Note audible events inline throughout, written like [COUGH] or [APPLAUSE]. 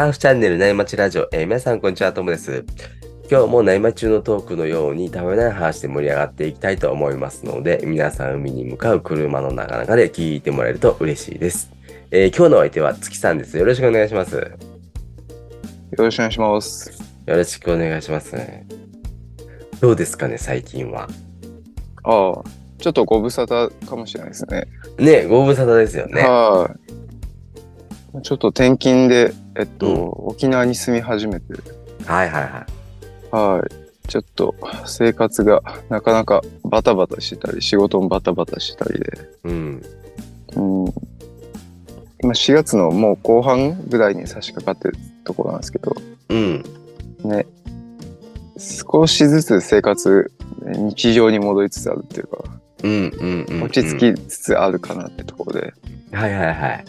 ターフチャンネル内町ラジオ、えー皆さんこんにちは、ともです。今日も内町中のトークのようにためない話で盛り上がっていきたいと思いますので、皆さん海に向かう車の中々で聞いてもらえると嬉しいです。えー今日のお相手は月さんです。よろしくお願いします。よろしくお願いします。よろしくお願いします。どうですかね、最近は。ああ、ちょっとご無沙汰かもしれないですね。ね、ご無沙汰ですよね。はい。ちょっと転勤で、えっと、うん沖縄に住み始めて、はいはいはい。はい。ちょっと生活がなかなかバタバタしてたり、仕事もバタバタしたりで、うん。うん。今4月のもう後半ぐらいに差し掛かってるところなんですけど、うん。ね、少しずつ生活、日常に戻りつつあるっていうか、うんうんうん、うん。落ち着きつつあるかなってところで、はいはいはい。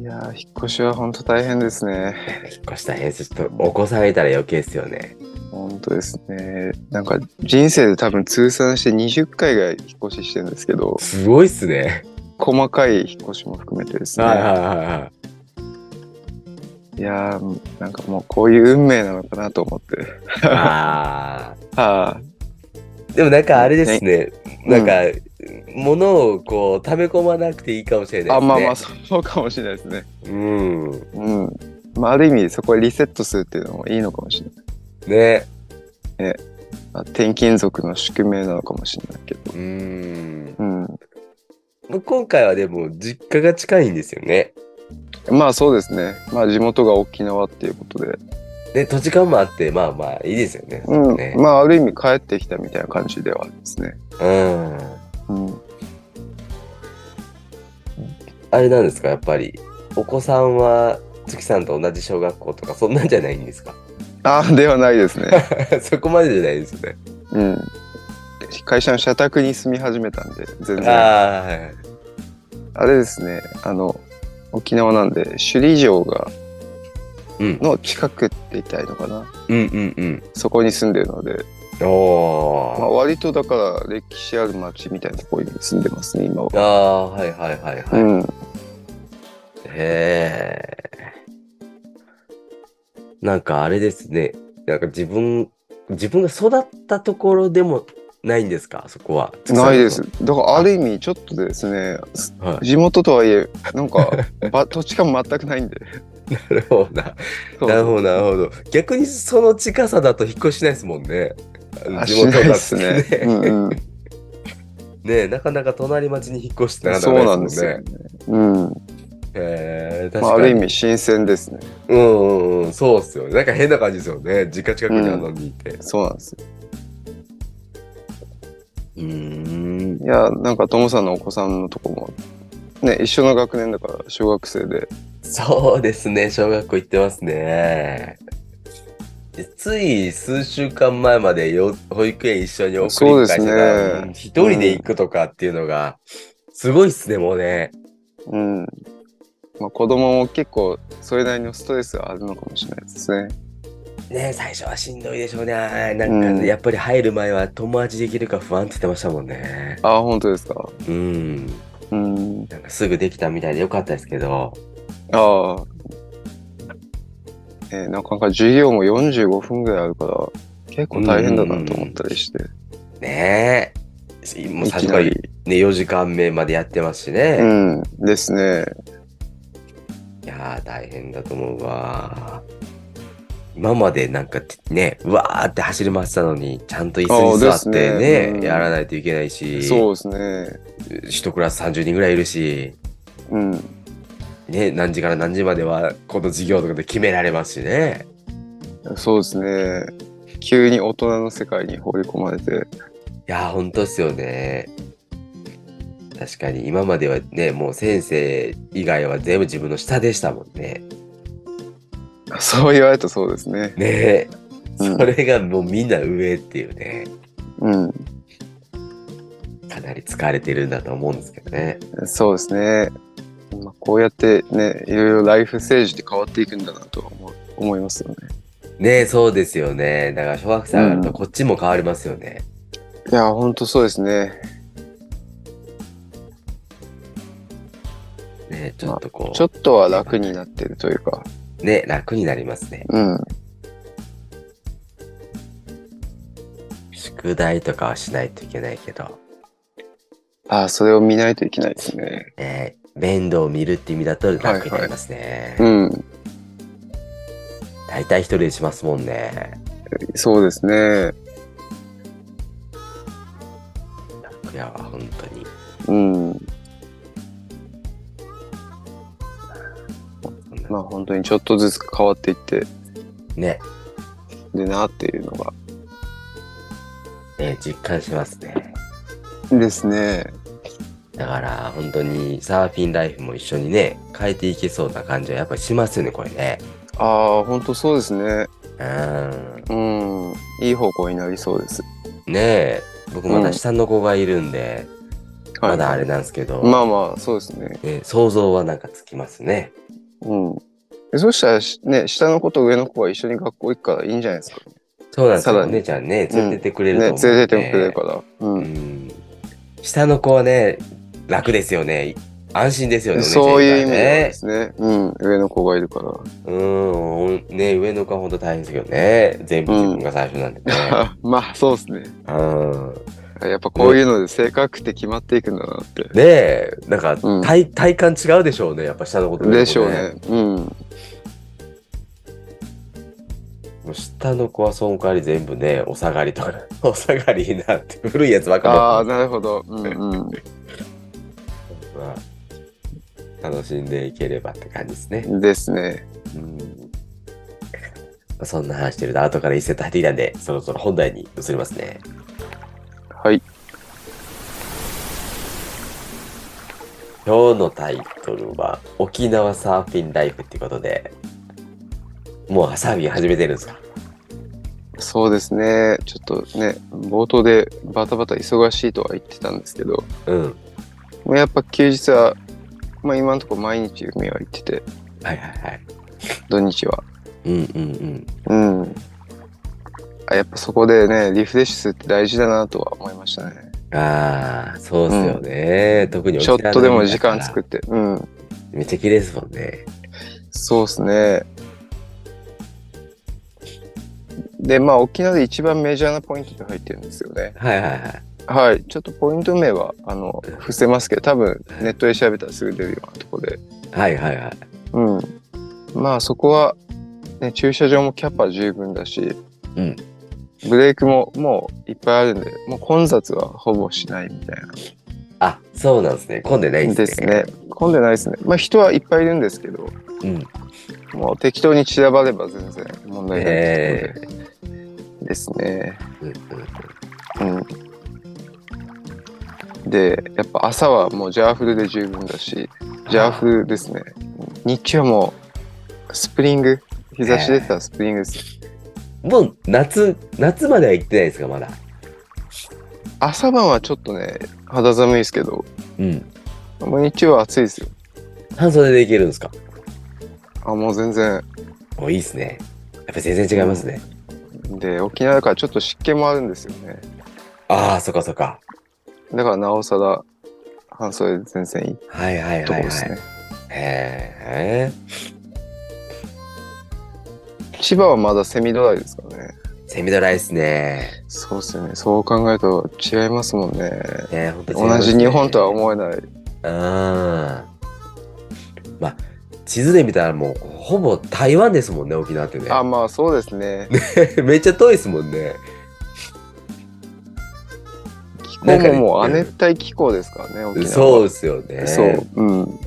いやー、引っ越しは本当大変ですね。引っ越したら変です。ちょっとお子さんいたら余計ですよね。本当ですね。なんか人生で多分通算して20回ぐらい引っ越ししてるんですけど、すごいっすね。細かい引っ越しも含めてですね。はいはいはいはい。いやー、なんかもうこういう運命なのかなと思って。あ [LAUGHS] はあ。でもなんかあれですね。うんなんか、物をこう溜め込まなくていいかもしれい。ないですね。あ、まあまあ、そうかもしれないですね。うん。うん。まあ、ある意味そこでリセットするっていうのもいいのかもしれない。ね。まあ、転勤族の宿命なのかもしれないけど。うん。うん。今回はでも実家が近いんですよね。まあそうですね。まあ地元が沖縄っていうことで。で、土地勘もあって、まあまあいいですよね。うん。ねまあある意味帰ってきたみたいな感じではありますね。うん。うん。あれなんですか、やっぱり。お子さんは月さんと同じ小学校とか、そんなんじゃないんですか？ああ、ではないですね。[LAUGHS] そこまでじゃないですよね。うん。会社の社宅に住み始めたんで、全然。ああ、はいはい。あれですね、あの、沖縄なんで、首里城が、うん。の近くって言ったらいいのかな？うんうんうん。そこに住んでるので、おまあ、ー。割とだから歴史ある町みたいなところに住んでますね、今は。ああ、はいはいはいはい。うん。へえ。なんかあれですね。なんか自分、自分が育ったところでもないんですか？そこは。ないです。だからある意味ちょっとですね、はい。地元とはいえ、[LAUGHS] なんか、ば土地勘全くないんで。なるほどな。なるほど、なるほど。逆にその近さだと引っ越ししないですもんね。あしないですね。ねうんうん。ねなかなか隣町に引っ越してなかそうなんですよね。うん。へえ確まあ、あかに。る意味新鮮ですね。うんうんうん、そうっすよね。なんか変な感じですよね。実家近くにあんのにいて。そうなんですよ。うーん。いや、なんか、ともさんのお子さんのとこも、ね、一緒の学年だから、小学生で。そうですね。小学校行ってますね。でつい数週間前までよ保育園一緒に送り迎えしてた一人で行くとかっていうのが、すごいっすね、もうね。うん。まあ、子供も結構、それなりのストレスがあるのかもしれないですね。ね最初はしんどいでしょうね。なんか、うんやっぱり入る前は友達できるか不安って言ってましたもんね。ああ、本当ですか？うん。うん。なんかすぐできたみたいでよかったですけど。ああ。えーなかなか授業も45分ぐらいあるから、結構大変だなと思ったりして。ねえ。もういきなり。4時間目までやってますしね。うん。ですね。いやー、大変だと思うわ。今までなんかね、うわーって走り回ってたのに、ちゃんと椅子に座ってあーですね、ねうんやらないといけないし、そうですね。一クラス30人ぐらいいるし、うん。ね、何時から何時まではこの授業とかで決められますしね。そうですね。急に大人の世界に放り込まれて。いやー、ほんとっすよね。確かに今まではね、もう先生以外は全部自分の下でしたもんね。そう言われるとそうですね。ねそれがもうみんな上っていうね、うん。かなり疲れてるんだと思うんですけどね。そうですね。まあ、こうやってね、いろいろライフステージって変わっていくんだなとは思う思いますよね。ねえ、そうですよね。だから小学生上がるとうんこっちも変わりますよね。いや、ほんとそうですね。ねえ、ちょっとこう。ちょっとは楽になってるというか、ね、楽になりますね。うん。宿題とかはしないといけないけど、ああ、それを見ないといけないですね。えー面倒を見るって意味だと楽になりますね。うん。大体一人でしますもんね。そうですね。楽やわ、本当に。うん。まあ本当にちょっとずつ変わっていって、ね、でなっていうのが。ね、実感しますね。ですね。だから、本当にサーフィンライフも一緒にね、変えていけそうな感じはやっぱりしますよね、これね。ああ、本当そうですね。うん。うん。いい方向になりそうです。ねえ、僕まだ下の子がいるんで、はいまだあれなんですけど、まあまあ、そうですね。ね、想像はなんかつきますね。うん。でそしたらし、ね、下の子と上の子が一緒に学校行くからいいんじゃないですか。そうなんですよ。さらにお姉ちゃんね、連れてってくれるとね、思うんで、連れてってもくれるから。う。うんん。下の子はね、楽ですよね。安心ですよね。そういう意味で。すね。うん。上の子がいるから。うん。ね、上の子は本当大変ですけどね。全部自分が最初なんでね。[LAUGHS] まあ、そうですね。うん。やっぱこういうので性格って決まっていくんだなって。ねえ、なんか、うん体、体感違うでしょうね。やっぱ下の子と上の子でしょうね。うん。下の子はその代わり全部ね、お下がりとか、[LAUGHS] お下がりになって、古いやつばっかああ、りなるほど。うんうん。まあ楽しんでいければって感じですね。ですね。うんそんな話してると、後から一セット入ってきたんで、そろそろ本題に移りますね。はい。今日のタイトルは、沖縄サーフィンライフっていうことで、もうサーフィン始めてるんですか？そうですね。ちょっとね、冒頭でバタバタ忙しいとは言ってたんですけど、うん。やっぱ休日は、まあ今のところ毎日海は行ってて、はいはいはい。土日は。うんうんうん。うん。あやっぱそこでね、リフレッシュするって大事だなとは思いましたね。ああ、そうっすよね。特にちょっとでも時間っ作って。うん。めっちゃ綺麗ですもんね。そうですね。で、まあ沖縄で一番メジャーなポイントで入ってるんですよね。はいはいはい。はい。ちょっとポイント名は、あの、伏せますけど、多分ネットで調べたらすぐ出るようなとこで。はいはいはい。うん。まあそこは、ね、駐車場もキャパ十分だし、うんブレークももういっぱいあるんで、もう混雑はほぼしないみたいな。あ、そうなんですね。混んでないんでですすね。ね。混んでないですね。まあ人はいっぱいいるんですけど、うん。もう適当に散らばれば全然問題ないですね。うんうんうん。で、やっぱ朝はもうジャーフルで十分だし、ジャーフルですね。日中はもうスプリング、日差し出てたらスプリングです。もう夏、夏までは行ってないですか、まだ？朝晩はちょっとね、肌寒いですけど、うん。もう日中は暑いですよ。半袖で行けるんですか？あ、もう全然。おいいですね。やっぱ全然違いますね。で、沖縄だからちょっと湿気もあるんですよね。ああ、そっかそっか。だからなおさら半袖で全然いいはいはいはいはい。とこですね。へえ。千葉はまだセミドライですからね。セミドライですね。そうですよね。そう考えると違いますもんね。ね同じ日本とは思えない。うん。まあ、地図で見たらもう、ほぼ台湾ですもんね、沖縄ってね。あ、まあそうですね。めっちゃ遠いですもんね。ももう亜熱帯気候ですからね。そうですよね。そう。うん。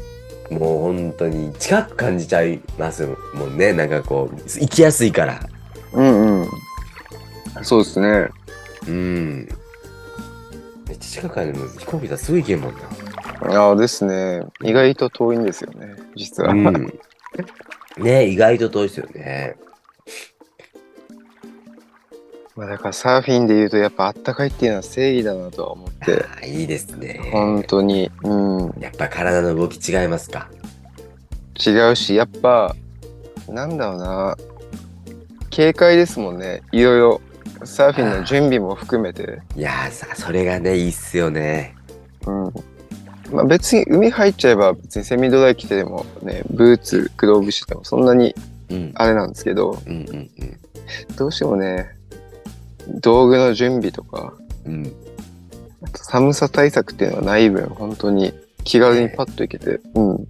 もう本当に近く感じちゃいますもんね。なんかこう、行きやすいから。うんうん。そうですね。うん。めっちゃ近くからでも飛行機だすぐ行けんもんな。ああですね。意外と遠いんですよね、実は。うん。ね意外と遠いですよね。まあだからサーフィンで言うとやっぱあったかいっていうのは正義だなとは思って、あーいいですね。本当に。うん。やっぱ体の動き違いますか？違うし、やっぱ、なんだろうな。警戒ですもんね。いろいろ。サーフィンの準備も含めて。いやーさ、それがね、いいっすよね。うん。まあ別に海入っちゃえば別にセミドライ着てでもね、ブーツ、グローブしててもそんなにうん。あれなんですけど、うんうんどうしてもね、道具の準備とか、うん。うん。あと寒さ対策っていうのはない分、本当に気軽にパッといけて、うん。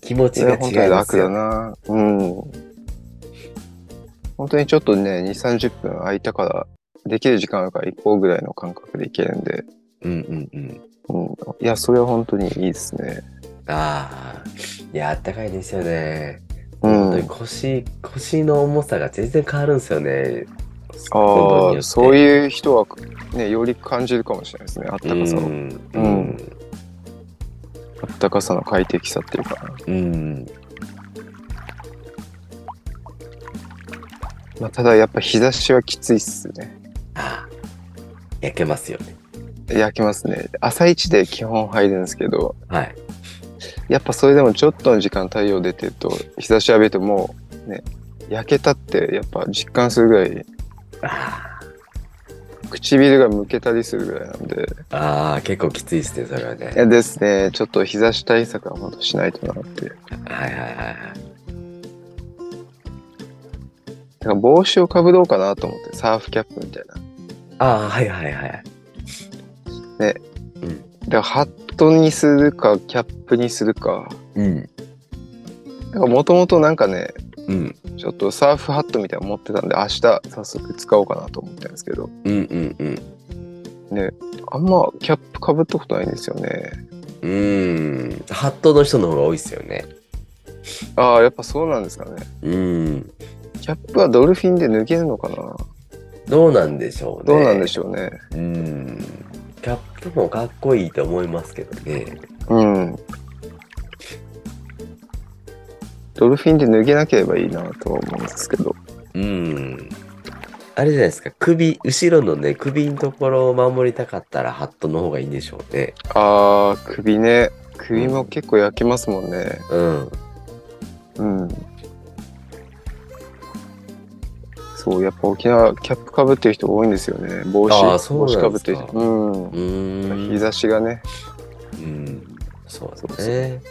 気持ちそれはが違います本当に楽だよ。な。うん。本当にちょっとね、2、30分空いたから、できる時間あるから行こうぐらいの感覚で行けるんで、うんうんうん。うん。いや、それは本当にいいですね。ああ。いや、あったかいですよね。うん本当に。腰、腰の重さが全然変わるんですよね。ああ、そうういう人はね、より感じるかもしれないですね。あったかさを。ん。ううんん。あったかさの快適さっていうか。うん。まあ、ただやっぱ日差しはきついっすね。ああ。焼けますよね。焼きますね。朝一で基本入るんですけど、はい。やっぱそれでもちょっとの時間太陽出てると、日差し浴びるともうね、焼けたってやっぱ実感するぐらい、あ唇がむけたりするぐらいなんで、あ。ああ、結構きついですね、それはね。いやですね、ちょっと日差し対策は本当しないとなって。だはいはいはいはい。から帽子をかぶろうかなと思って、サーフキャップみたいな。ああ、はいはいはい。ね。うん。だからハットにするか、キャップにするか。うん。なんかもともとなんかね、うん。ちょっとサーフハットみたいなの持ってたんで、明日早速使おうかなと思ってるんですけど、うんうんうん。あんまキャップかぶったことないんですよね。うーん。ハットの人の方が多いですよね。ああ、やっぱそうなんですかね。うん。キャップはドルフィンで脱げるのかなどうなんでしょうね。どうなんでょしょうね。う。うん。キャップもかっこいいと思いますけどね。うん。ドルフィンで脱げなければいいなとは思うんですけど。うん。あれじゃないですか。首、後ろのね、首のところを守りたかったらハットの方がいいんでしょうね。ああ、首ね。首も結構焼きますもんね。うん。うん。そう、やっぱ沖縄キャップかぶってる人多いんですよね。帽子、あーそうか子かぶってる人。うん。うーん。日差しがね、うん。そうそうですね。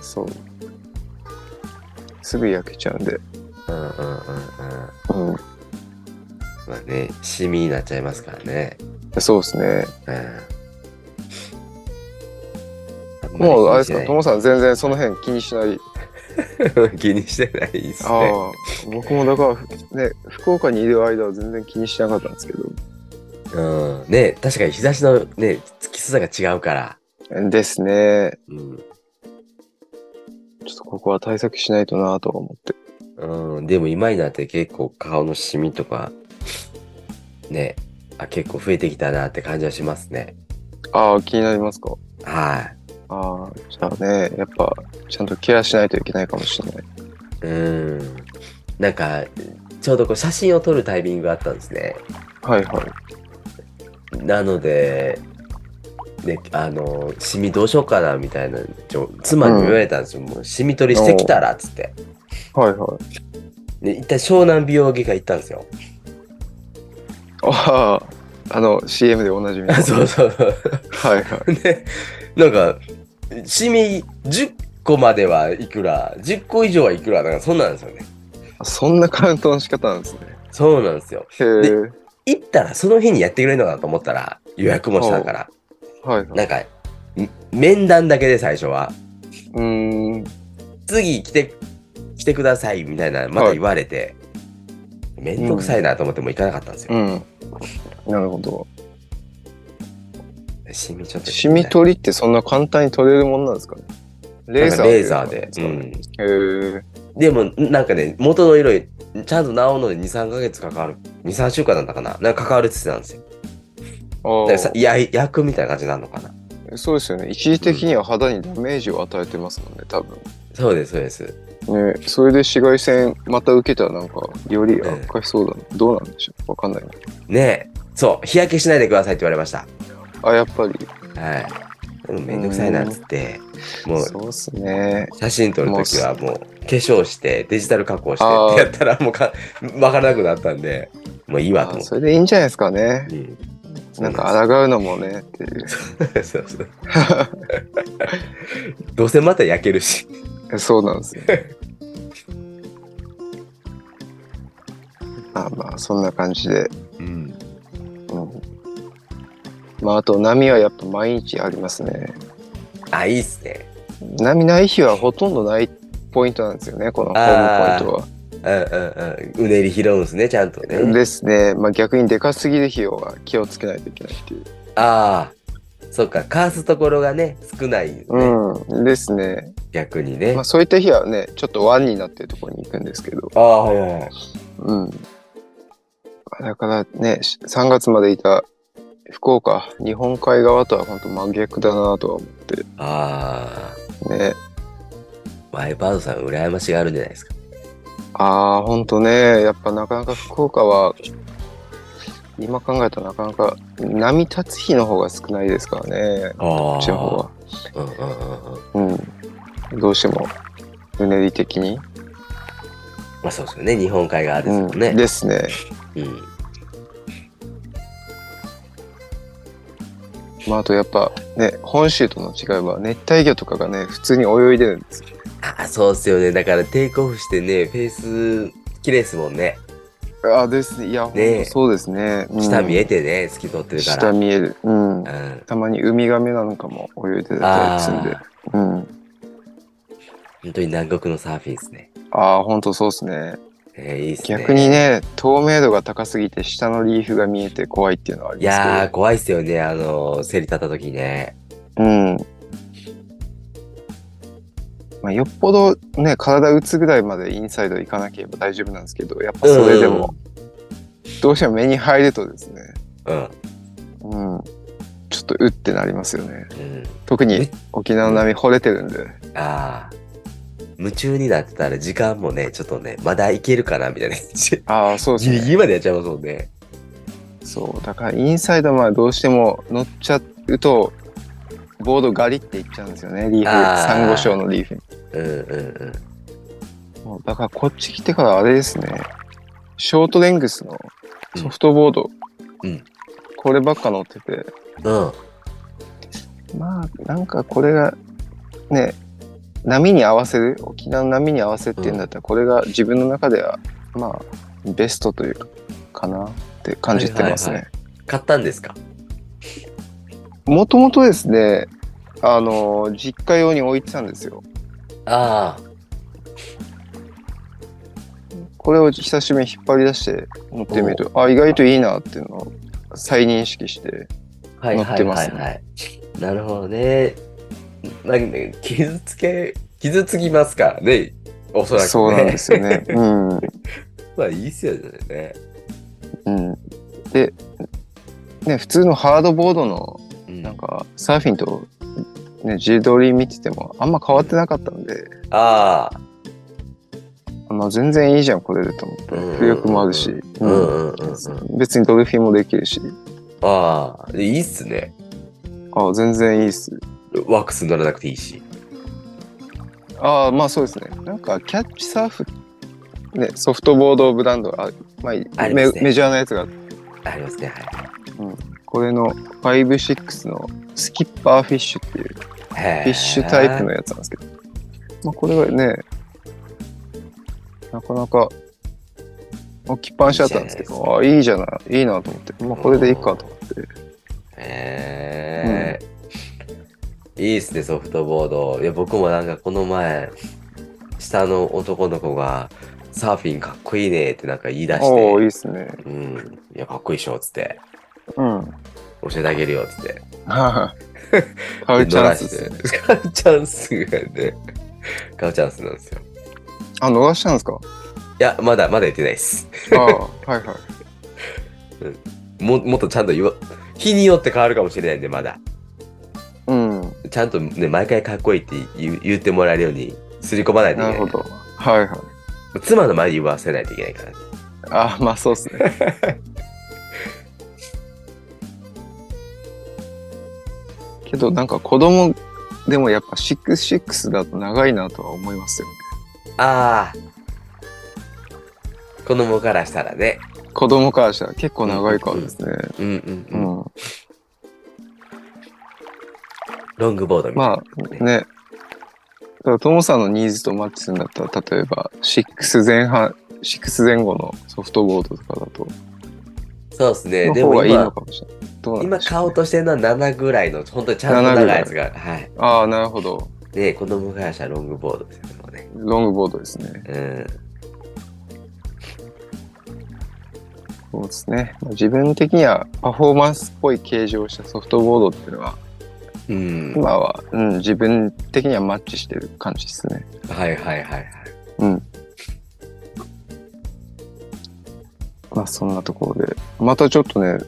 そう。すぐ焼けちゃうんで。うんうんうんうん。うん。まあね、シミになっちゃいますからね。そうですね。うん。もう、あれですか、とともさん全然その辺気にしない？[LAUGHS] 気にしてないですあね。あ、僕もだから、ね、福岡にいる間は全然気にしなかったんですけど。うん。ね、確かに日差しのね、きつさが違うから。ですね。うん。ちょっとここは対策しないとなとは思って。うん、でも今になって結構顔のシミとか、ね、あ結構増えてきたなって感じはしますね。ああ、気になりますか？はい。ああ、じゃあね、やっぱ、ちゃんとケアしないといけないかもしれない。うん。なんか、ちょうどこう写真を撮るタイミングがあったんですね。はいはい。なので、ね、あの、シミどうしようかなみたいな、ちょ妻にも言われたんですよ。もうシミ取りしてきたらっつって。はいはい。で、一旦湘南美容外科行ったんですよ。ああ、あの、CM でおなじみの。[LAUGHS] そうそう。はいはい。で、なんか、シミ10個まではいくら、10個以上はいくら、なんかそんなんですよね。そんなカウントの仕方なんですね。そうなんですよ。へえ。行ったらその日にやってくれるのかなと思ったら、予約もしたから、はいはい。なんか、ん面談だけで最初は、うーん。次来て、来てくださいみたいな、また言われて、めんどくさいなと思ってもう行かなかったんですよ。うん。なるほど。シミちょっと。シミ取りってそんな簡単に取れるもんなんですかね？レーザーレーザーで。うん。へえ。でも、なんかね、元の色、ちゃんと治るので2、3ヶ月かかる。2、3週間なんだかな。なんか関わるって言ってたんですよ。あや焼くみたいな感じになるのかな。あ、そうですよね。一時的には肌にダメージを与えてますもんね、多分。そうです、そうです。ね、それで紫外線また受けたらなんかより悪化しそうだな、どうなんでしょう？わかんないなねえ、そう、日焼けしないでくださいって言われました。あ、やっぱり。はい。めんどくさいなっつって、もう、そうっすね。写真撮るときはもう、化粧して、デジタル加工してってやったら、もうか、わからなくなったんで、もういいわと思って。それでいいんじゃないですかね。うん、なんか抗うのもねっていう。そうそう。どうせまた焼けるし。そうなんですよ。まあまあ、そんな感じで。まああと波はやっぱ毎日ありますねあ、いいっすね。波ない日はほとんどないポイントなんですよねこのホームポイントは。うんうんうん。うねり拾うんすね、ちゃんとね。ですね、まあ、逆にでかすぎる日は気をつけないといけないっていう。ああ。そっか、かわすところがね、少ないよね。うん、ですね。逆にね。まあ、そういった日はね、ちょっと湾になってるところに行くんですけど、ああ、はいはいはい。うん。だからね、し3月までいた福岡、日本海側とは本当真逆だなとは思って、あね。あ。ワイパードさん、羨ましがあるんじゃないですか。ああ、本当ね、やっぱなかなか福岡は、今考えたらなかなか波立つ日の方が少ないですからね、あこっちの方は。うんうんうんうん。うん。どうしても、うねり的に。まあそうですよね。日本海側ですもんうん、ね。ですね。うん。まあ、あとやっぱね、本州との違いは熱帯魚とかがね、普通に泳いでるんですよ。あ、そうっすよね。だからテイクオフしてね、フェイス綺麗ですもんね。あですね。いや、ねとそうですね。うん下見えてね、透き通ってるから。下見える。うん。うん。たまにウミガメなんかも泳いでたりするんで。うん。本当に南国のサーフィンですね。ああ、ほんとそうですね。えー、いいっすね。逆にね、透明度が高すぎて下のリーフが見えて怖いっていうのはあいりますけど。やー、怖いっすよね。あの、競り立った時ね。うん。まあ、よっぽどね、体打つぐらいまでインサイド行かなければ大丈夫なんですけど、やっぱそれでも、どうしても目に入るとですね、うん。うん、ちょっとうってなりますよね。うん。特にえ？沖縄の波惚れてるんで。ああ。夢中になってたら時間もね、ちょっとね、まだいけるかなみたいな。ああ、そうですギリね。ギリまでやっちゃいますもんね。そう。だからインサイドまでどうしても乗っちゃうと、ボードガリっていっちゃうんですよね、リーフ。サンゴ礁のリーフに。うんうんうん。もうだからこっち来てからあれですね、ショートレングスのソフトボード、うんこればっか乗ってて、うん。まあなんかこれがね、波に合わせる、沖縄の波に合わせっていうんだったら、これが自分の中ではまあベストというか、かなって感じてますはいはね。買ったんですか？もともとですね、あの、実家用に置いてたんですよ。あこれを久しぶりに引っ張り出して乗ってみると、あ、意外といいなっていうのを再認識して、あ。はい乗はいってますねはいはい。なるほどね。なん傷つけ、傷つきますからね。おそらくね。そうなんですよね。[LAUGHS] うん。まあいいっすよね。うん。で、ね、普通のハードボードのうんなんかサーフィンと、ね、自撮り見ててもあんま変わってなかったんで、ああ。まあ、全然いいじゃんこれでと思ってうん浮力もあるし。別にドルフィンもできるしああ。でいいっすね。あ全然いいっすワックス乗らなくていいし。ああまあそうですね。なんかキャッチサーフねソフトボードブランドがある、まあメありますね。メジャーなやつが。ありますね。はい。これの56のスキッパーフィッシュっていうフフィッシュタイプのやつなんですけど、まあ、これがね、なかなか置きっぱなしだったんですけど、あいいじゃない、いいなと思って、まあ、これでいいかと思って。へえ、いいっすね、ソフトボード。いや、僕もなんかこの前、下の男の子が、サーフィンかっこいいねってなんか言い出しおお、いいて、っすね。うん、いや、かっこいいっしょ、つって、うん。教えてあげるよ、つって。[LAUGHS] 買うチャンスですね。[LAUGHS] 買うチャンスがね、買うチャンスなんですよ。あ、逃したんですか？いや、まだ、まだ言ってないです。ああ、はいはい。[LAUGHS] ももっとちゃんと言わ、日によって変わるかもしれないんで、まだ。うん。ちゃんとね、毎回かっこいいって言う言ってもらえるように、すり込まないといけない。なるほど。はいはい。妻の前に言わせないといけないから。あまあそうっすね。[LAUGHS] けどなんか子供でもやっぱ66だと長いなとは思いますよね。ああ。子供からしたらね。子供からしたら結構長いからですね。うんうんううん。ロングボードみたいな。まあね。だからトモさんのニーズとマッチするんだったら例えば6前半6前後のソフトボードとかだと、そうですね。のでも方がいいの今、かもしれない。どうなん今買おうとしてるのは7ぐらいの、本当にちゃんと長いやつが。はい。ああ、なるほど。で、子供会社ロングボードですよね。ロングボードですね。うん。そうですね。まあ自分的にはパフォーマンスっぽい形状をしたソフトボードっていうのは、うん。今は、うん、自分的にはマッチしてる感じですね。はいはいはいはい。うん。まあそんなところで。またちょっとね、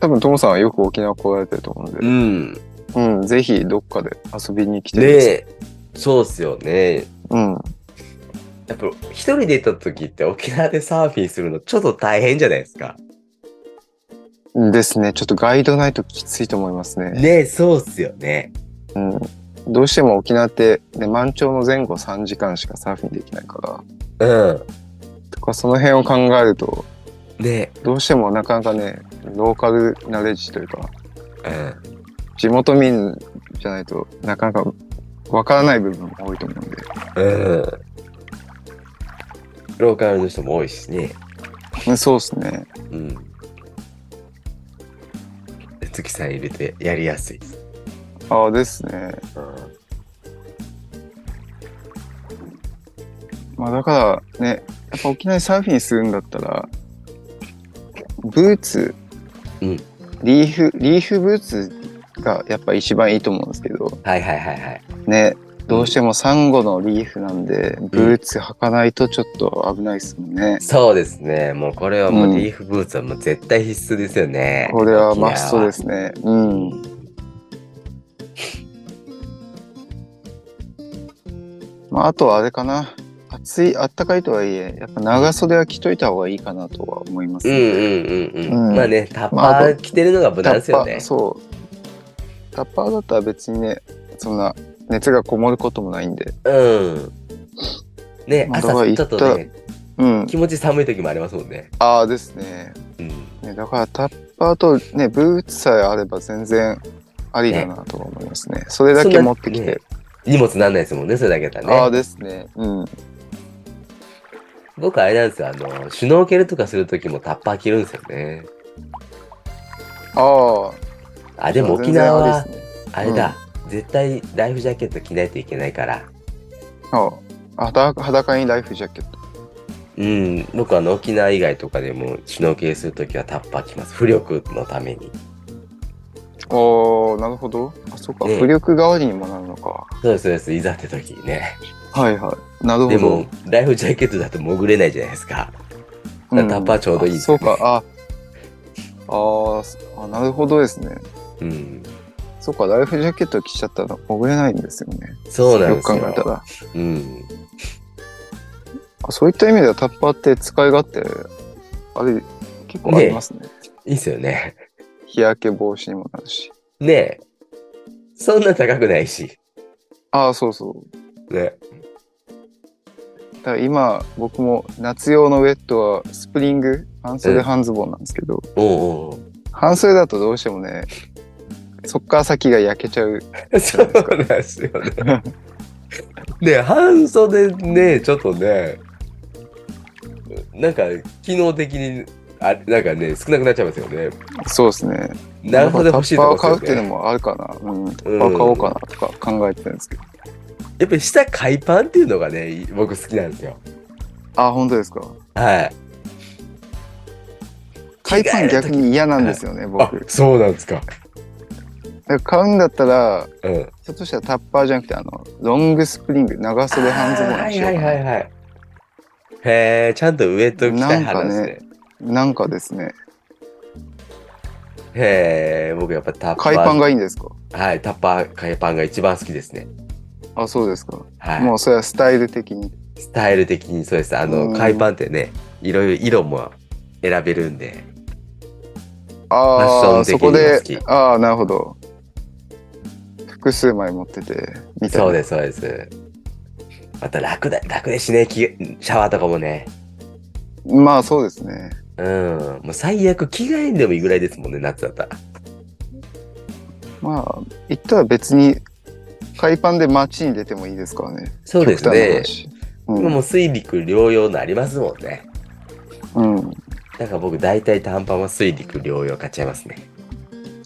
多分トモさんはよく沖縄来られてると思うんで、うん。うん、ぜひどっかで遊びに来てください。で、そうっすよね。うん。やっぱ一人で行った時って沖縄でサーフィンするのちょっと大変じゃないですか。ですね。ちょっとガイドないときついと思いますね。ねそうっすよね。うん。どうしても沖縄って、ね、満潮の前後3時間しかサーフィンできないから、うん。とかその辺を考えると、ねどうしてもなかなかね、ローカルナレッジというか、うん。地元民じゃないとなかなかわからない部分も多いと思うんで。うん。ローカルの人も多いしね。うんそうですね。うん。月さん入れてやりやすいです。ああですね。まあだからね、やっぱ沖縄にサーフィンするんだったら、ブーツ、うんリーフ、リーフブーツがやっぱ一番いいと思うんですけど、はいはいはいはい。ね、どうしてもサンゴのリーフなんで、ブーツ履かないとちょっと危ないですもんね。そうですね。もうこれはもううんリーフブーツはもう絶対必須ですよね。これはマストですね。うん。まあ、あとはあれかな。暑い、あったかいとはいえ、やっぱ長袖は着といた方がいいかなとは思いますうんね。うんうんうん。うんまあね、タッパー着てるのが無難ですよねタッパー、。そう。タッパーだったら別にね、そんな熱がこもることもないんで。うん。ね、朝まあだからちょっとね、うん。気持ち寒い時もありますもんね。ああですね。うん。ねだからタッパーとね、ブーツさえあれば全然ありだなとは思いますね。それだけ持ってきて。荷物なんないですもんね、それだけだああ。ですね。うん。僕あれなんですよ、あの、シュノーケルとかする時もタッパー着るんですよね。ああ。あ、でも沖縄はあれだ、絶対ライフジャケット着ないといけないから。ああ裸裸にライフジャケット。うん、僕あの沖縄以外とかでもシュノーケルするときはタッパー着ます。浮力のために。ああ、なるほど。あ、そうか。ね浮力代わりにもなるのか。そうです、そうです。いざって時にね。はいはい。なるほど。でも、ライフジャケットだと潜れないじゃないですか。だからタッパーちょうどいいですよねあそうか。あああ、なるほどですね。うん。そうか、ライフジャケット着ちゃったら潜れないんですよね。そうなんですよ。よく考えたら。うん。あそういった意味ではタッパーって使い勝手、あれ、結構ありますね。いいっすよね。日焼け防止にもなるし。ねえ。そんな高くないし。ああ、そうそう。ね。だから今、僕も夏用のウェットはスプリング、半袖半ズボンなんですけど、おうおうおう半袖だとどうしてもね、そっから先が焼けちゃう。[LAUGHS] そうなんですよね。ね半袖ね、ちょっとね、なんか機能的に、あなんかね、少なくなっちゃいますよね。そうですね。長袖欲しいとタッパーをこですよね。買うっていうのもあるかな。うん。タッパー買おうかなとか考えてるんですけど。やっぱり下海パンっていうのがね、僕好きなんですよ。あ、本当ですか？はい。海パン逆に嫌なんですよね、あ僕。そうなんですか。ら買うんだったら、うん。ひょっとしたらタッパーじゃなくて、あの、ロングスプリング、長袖半ズボンはいにしようかな。はいはいはい。へえ、ちゃんとウエット着たい派ですね。なんかですね、へえ、僕やっぱタッパー。海パンがいいんですか？はい、タッパー、海パンが一番好きですね。あ、そうですか。はい。もうそれはスタイル的に。スタイル的にそうです。あの、うん海パンってね、いろいろ色も選べるんで。ああ、そこでああ、なるほど。複数枚持ってて、みたいな。そうです、そうです。また楽だ、楽ですしね、きシャワーとかもね。まあそうですね。うん。もう最悪着替えんでもいいぐらいですもんね、夏だったら。まあ、言ったら別に、海パンで街に出てもいいですからね。そうですねうん。今もう水陸両用のありますもんね。うん。なんか僕大体短パンは水陸両用買っちゃいますね。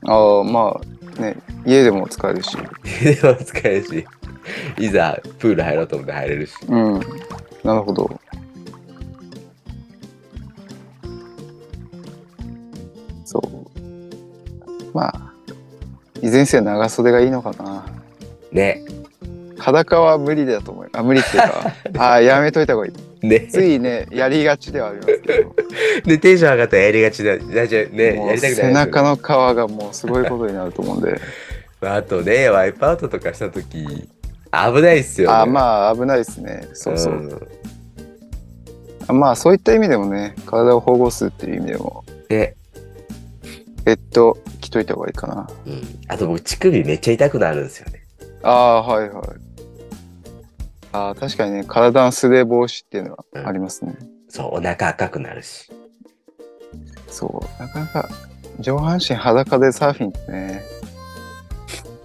ああ、まあ、ね、家でも使えるし。でも使えるし、いざプール入ろうと思って入れるし。うん。なるほど。そう。まあ、いずれにせよ長袖がいいのかな。ね。裸は無理だと思う。あ、無理っていうか、あ [LAUGHS] あ、やめといた方がいい。ね。ついね、やりがちではありますけど、[LAUGHS] で、テンション上がったらやりがちな、やじゃね、やりたくない背中の皮がもうすごいことになると思うんで、[LAUGHS] の。あとね、ワイプアウトとかしたとき、危ないっすよね。ああまあ危ないですね。そうそう。あまあそういった意味でもね、体を保護するっていう意味でも、ね。ベッド着といた方がいいかな。うん。あと僕、乳首めっちゃ痛くなるんですよね。ああ、はいはい。ああ、確かにね、体のすれ防止っていうのはありますね。そう、お腹赤くなるし。そう、なかなか上半身裸でサーフィンってね、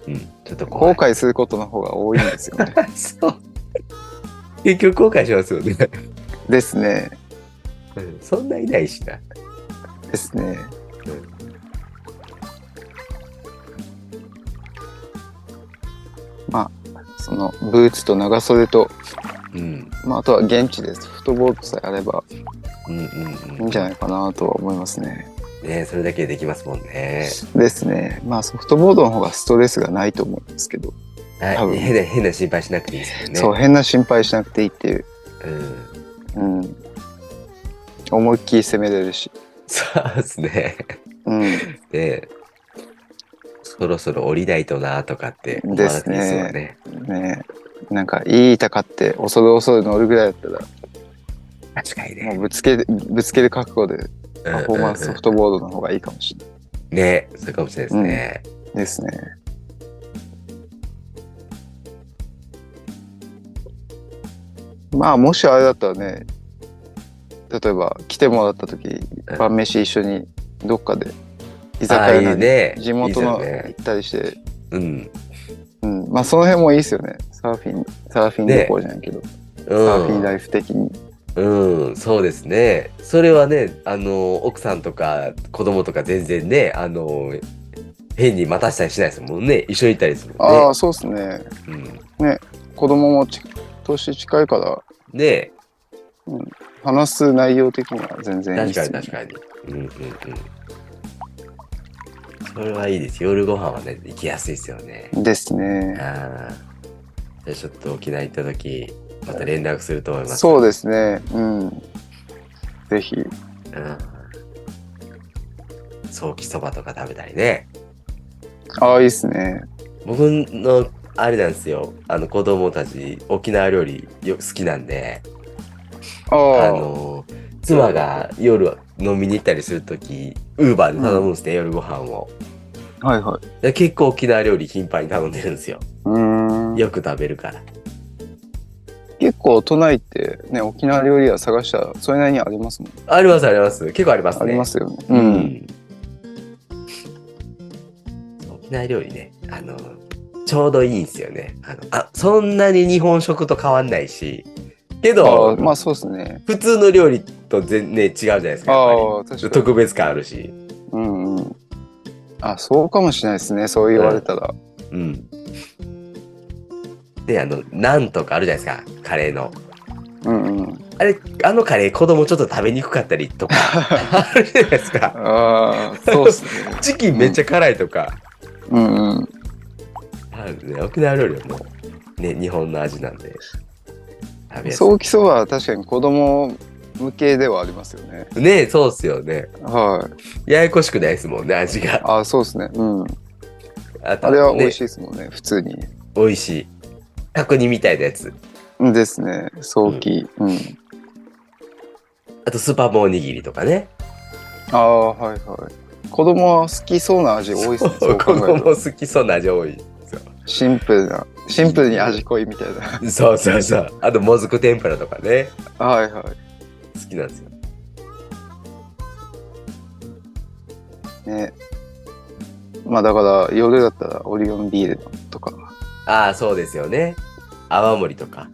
うん。ちょっと。後悔することの方が多いんですよね。[LAUGHS] そう。結局後悔しますよね。ですね。うんそんないないしな。ですね。まあ、そのブーツと長袖と、うん。まあ、あとは現地です。フットボードさえあればうんうんいいんじゃないかなとは思いますね。うん。ねそれだけでできますもんね。ですね。まあ、ソフトボードの方がストレスがないと思うんですけど、多分はい。変な、変な心配しなくていいですよね。そう、変な心配しなくていいっていう、うん。うん。思いっきり攻めれるし、[LAUGHS] そうですね。うん。で、[LAUGHS] そろそろ降りないとなとかって思わなくていいですよね。ねなんか、いい板買って、恐る恐る乗るぐらいだったら、確かにね。もうぶつけ、ぶつける覚悟で、パフォーマンスソうんうんフトボードの方がいいかもしれない。うんねそうかもしれないですね。ですね。まあ、もしあれだったらね、例えば来てもらった時、うん晩飯一緒にどっかで居酒屋ないりね。地元の行ったりして、うん。うん、まあその辺もいいですよね。サーフィン、サーフィン旅行じゃないけど、サーフィンライフ的に。うん、うん、そうですね。それはね、あの、奥さんとか子供とか全然ね、あの、変に待たせたりしないですもんね。一緒に行ったりするもんね。ああ、そうですね。うん、子供もち年近いから、ね話す内容的には全然いい確ですよねかに確かに。うんうんうん。それはいいです。夜ご飯はね、行きやすいですよね。ですね。ああ。じゃあちょっと沖縄行った時、また連絡すると思います。そうですね。うん。ぜひ。うん。早期そばとか食べたりね。ああ、いいですね。僕のあれなんですよ。あの子供たち沖縄料理よ好きなんで、あああ、の妻が夜飲みに行ったりするとき、ウーバーで頼むんですね、夜ご飯を。はいはい。で結構沖縄料理頻繁に頼んでるんですよ。うーん。よく食べるから。結構都内ってね、沖縄料理屋探したらそれなりにありますもん。ありますあります。結構ありますね。ありますよね。ううん。ん。沖縄料理ね、あの、ちょうどいいんですよね。あの、あ、そんなに日本食と変わんないし、けあど、あ、まあそうですね。普通の料理と全然違うじゃないですか。ああ、確かに。特別感あるし。うんうん。あ、そうかもしれないですね。そう言われたら。うん。で、あの、なんとかあるじゃないですか、カレーの。うんうん。あれ、あのカレー子供ちょっと食べにくかったりとか、[LAUGHS] あるじゃないですか。ああ、そうですね。[LAUGHS] チキンめっちゃ辛いとか、うんうん。あるね。沖縄料理はもう、ね、日本の味なんで。食べやす早期そばは確かに子供向けではありますよね。い。ねそうっすよね。はい。ややこしくないですもんね、味が。あそうですね。うん。あとあれは美味しいい。ですもんね。普通に。美味しい。角煮みたいなやつ。ですね。早期。うん。あとスーパーボーおにぎりとかね。ああ、はいはい。子供は好きそうな味多いですね。そう考子供。好きそうな味多い。シンプルな、シンプルに味濃いみたいな。そうそうそう。あともずく天ぷらとかね。はいはい。好きなんですよ。ね。まあだから夜だったらオリオンビールとか。ああ、そうですよね。泡盛とか。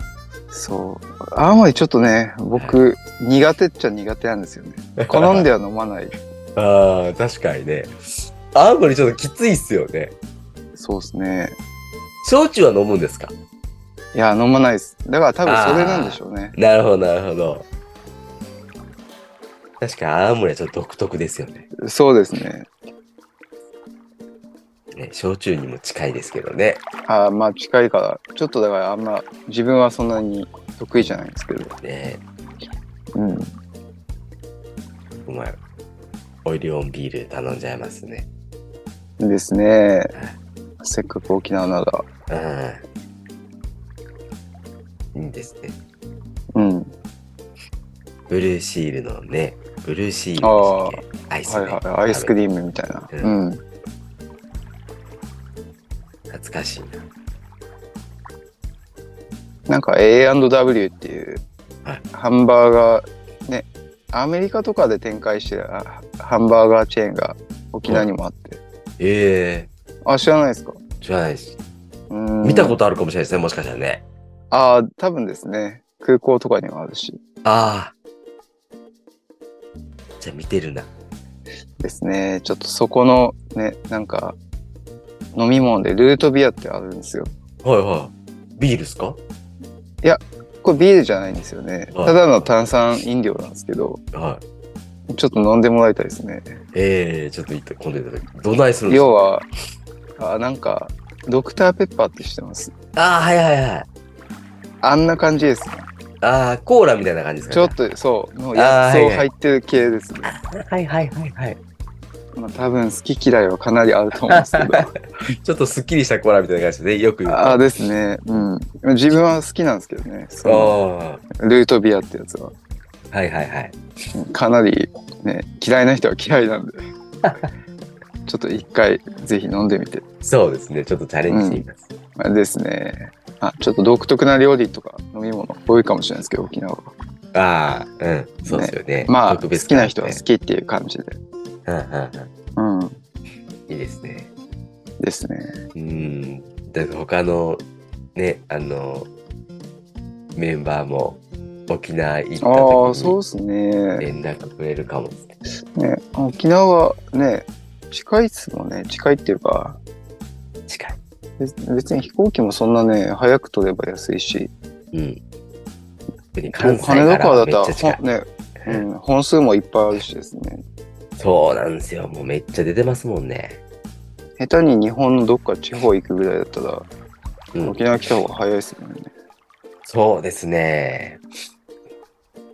そう。青森ちょっとね、僕、苦手っちゃ苦手なんですよね。好んでは飲まない。[LAUGHS] ああ、確かにね。青森ちょっときついっすよね。そうですね。焼酎は飲むんですか？いや、飲まないです。だから多分それなんでしょうね。なるほど、なるほど。確かに青森はちょっと独特ですよね。そうですね。ね焼酎にも近いですけどね。あーまあ近いから、ちょっとだからあんま自分はそんなに得意じゃないんですけど。ねうん。お前、オイリオンビール頼んじゃいますね。ですね。せっかく沖縄なら。うん。いいですね。うん。ブルーシールのね、ブルーシールでしたっけ？アイス、ねはいはい。アイスクリームみたいな。ううん。懐かしいな。なんか A&W っていうはいハンバーガー、ね、アメリカとかで展開してるあハンバーガーチェーンが沖縄にもあって。ええあ、知らないですか？知らないです。うん見たことあるかもしれないですね、もしかしたらね。ああ、多分ですね。空港とかにもあるし。ああ。じゃあ見てるな。ですね。ちょっとそこのね、なんか、飲み物でルートビアってあるんですよ。はいはい。ビールですか？これビールじゃないんですよね。はいただの炭酸飲料なんですけど、はい。ちょっと飲んでもらいたいですね。ええちょっと言って、今度言った時、どないするんですか？要は、あなんか、ドクターペッパーって知ってます？ああ、はいはいはい。あんな感じですね。ああ、コーラみたいな感じですちょか、っと、そう、のあー薬草入ってる系ですね。はいはいはいはい。まあ、多分好き嫌いはかなりあると思うんですけど。[LAUGHS] ちょっとすっきりしたコーラみたいな感じで、ね、よく言う。ああですね。うん。自分は好きなんですけどね。そのあルートビアってやつは。あ、はいはいはい。かなりね、嫌いな人は嫌いなんで。[LAUGHS] ちょっと一回ぜひ飲んでみて。そうですね。ちょっとチャレンジしてみます。まあですね。あ、ちょっと独特な料理とか飲み物多いかもしれないですけど、沖縄は。ああ、うん。そうですよね。まあ、好特別きな人は好ね。きっていう感じで。うんうんうんうん。いいですね。ですね。うん。だから他の、ね、あの、メンバーも沖縄行ったああ、時にそうですね。連絡くれるかもね。ね沖縄はね、近いっすもんね。近いっていうか、近い。別別に飛行機もそんなね、早く取れば安いし、うん。関西からはからだったら、ね、うん、本数もいっぱいあるしですね。そうなんですよ。もうめっちゃ出てますもんね。下手に日本のどっか地方行くぐらいだったら、うん。沖縄来た方が早いですもんね。そうですね。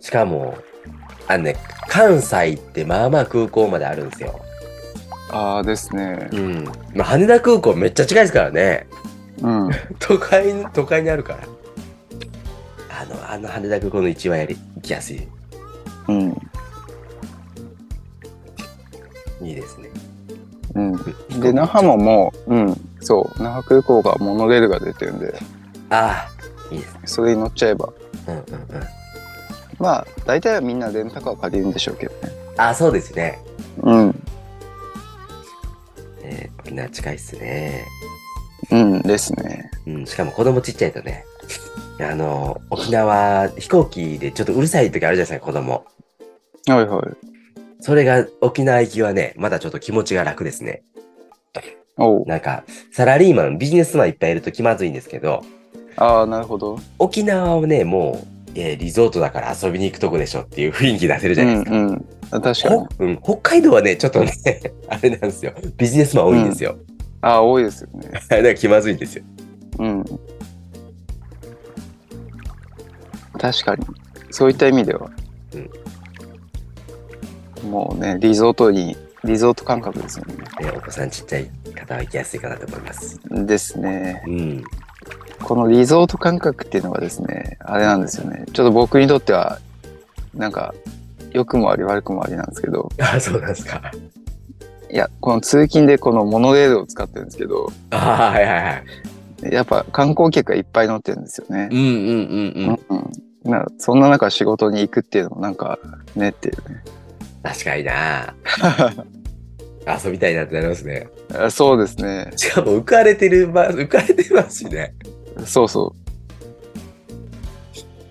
しかも、あのね、関西ってまあまあ空港まであるんですよ。ああですね。うん。まあ、羽田空港めっちゃ近いですからね。うん。[LAUGHS] 都会に、都会にあるから。あの、あの羽田空港の一番やり、行きやすい。うん。いいですね。うん。で、那覇ももう、うん、そう、那覇空港がモノレールが出てるんで、ああ、いいですね。それに乗っちゃえば、うんうんうん。まあ、大体はみんなレンタカー借りるんでしょうけどね。ああ、そうですね。うん。ね沖縄近いっすね。うんですね。うん、しかも子供ちっちゃいとね、あの、沖縄飛行機でちょっとうるさい時あるじゃないですか、子供。はいはい。それが沖縄行きはね、まだちょっと気持ちが楽ですね。なんか、サラリーマン、ビジネスマンいっぱいいると気まずいんですけど、ああ、なるほど。沖縄はね、もう、えーリゾートだから遊びに行くとこでしょっていう雰囲気出せるじゃないですか。うんうん。あ確かにほ。うん、北海道はね、ちょっとね、[LAUGHS] あれなんですよ。ビジネスマン多いんですよ。ああ、多いですよね。[LAUGHS] だから気まずいんですよ。うん。確かに。そういった意味では。もうね、リゾートに、リゾート感覚ですよね。ねお子さんちっちゃい方は行きやすいかなと思います。ですね。うん。このリゾート感覚っていうのがですね、あれなんですよね。ちょっと僕にとっては、なんか、良くもあり悪くもありなんですけど、[LAUGHS] あ、そうなんですか。いや、この通勤でこのモノレールを使ってるんですけど、あはいはいはい。やっぱ観光客がいっぱい乗ってるんですよねうん。うんうんうん。うんうん。なそんな中仕事に行くっていうのもなんかねっていうね。確かにな遊びたいなってなりますね。あそうですね。しかも浮かれてる、ま、浮かれてますしね。そうそ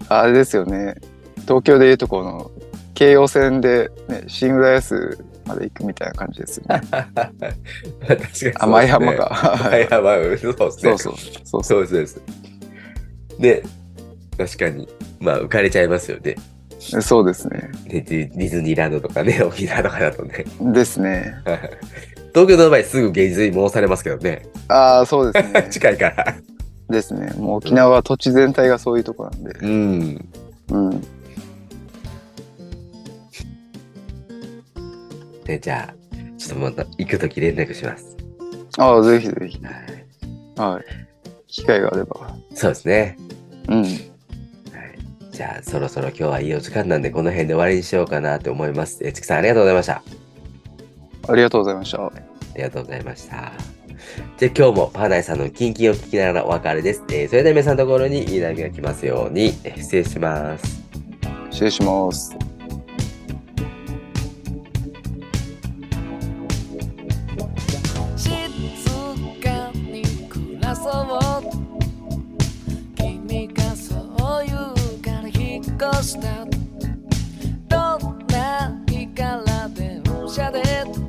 あれですよね。東京でいうとこの京葉線で、ね、新浦安まで行くみたいな感じですよね。[LAUGHS] 確かにそうですね。甘い浜か。はい、浜、そうですね。そうそう。そうそう。そうですそうです。で、確かに、まあ、浮かれちゃいますよね。そうですね。でディディズニーランドとかね、[LAUGHS] 沖縄とかだとね。ですね。[LAUGHS] 東京の場合すぐ現実に戻されますけどね。ああ、そうですね。近いから。ですね。もう沖縄は土地全体がそういうとこなんで。うん。うん。で、じゃあ、ちょっとまた行くとき連絡します。ああ、ぜひぜひ。はい。はい。機会があれば。そうですね。うん。はい。じゃあ、そろそろ今日はいいお時間なんで、この辺で終わりにしようかなと思います。えちくさん、ありがとうございました。ありがとうございました。ありがとうございました。じゃあ今日もパーナイさんのキンキンを聞きながらお別れです。えーそれでは皆さんのところにいい波が来ますように、えー失礼します。失礼します。越し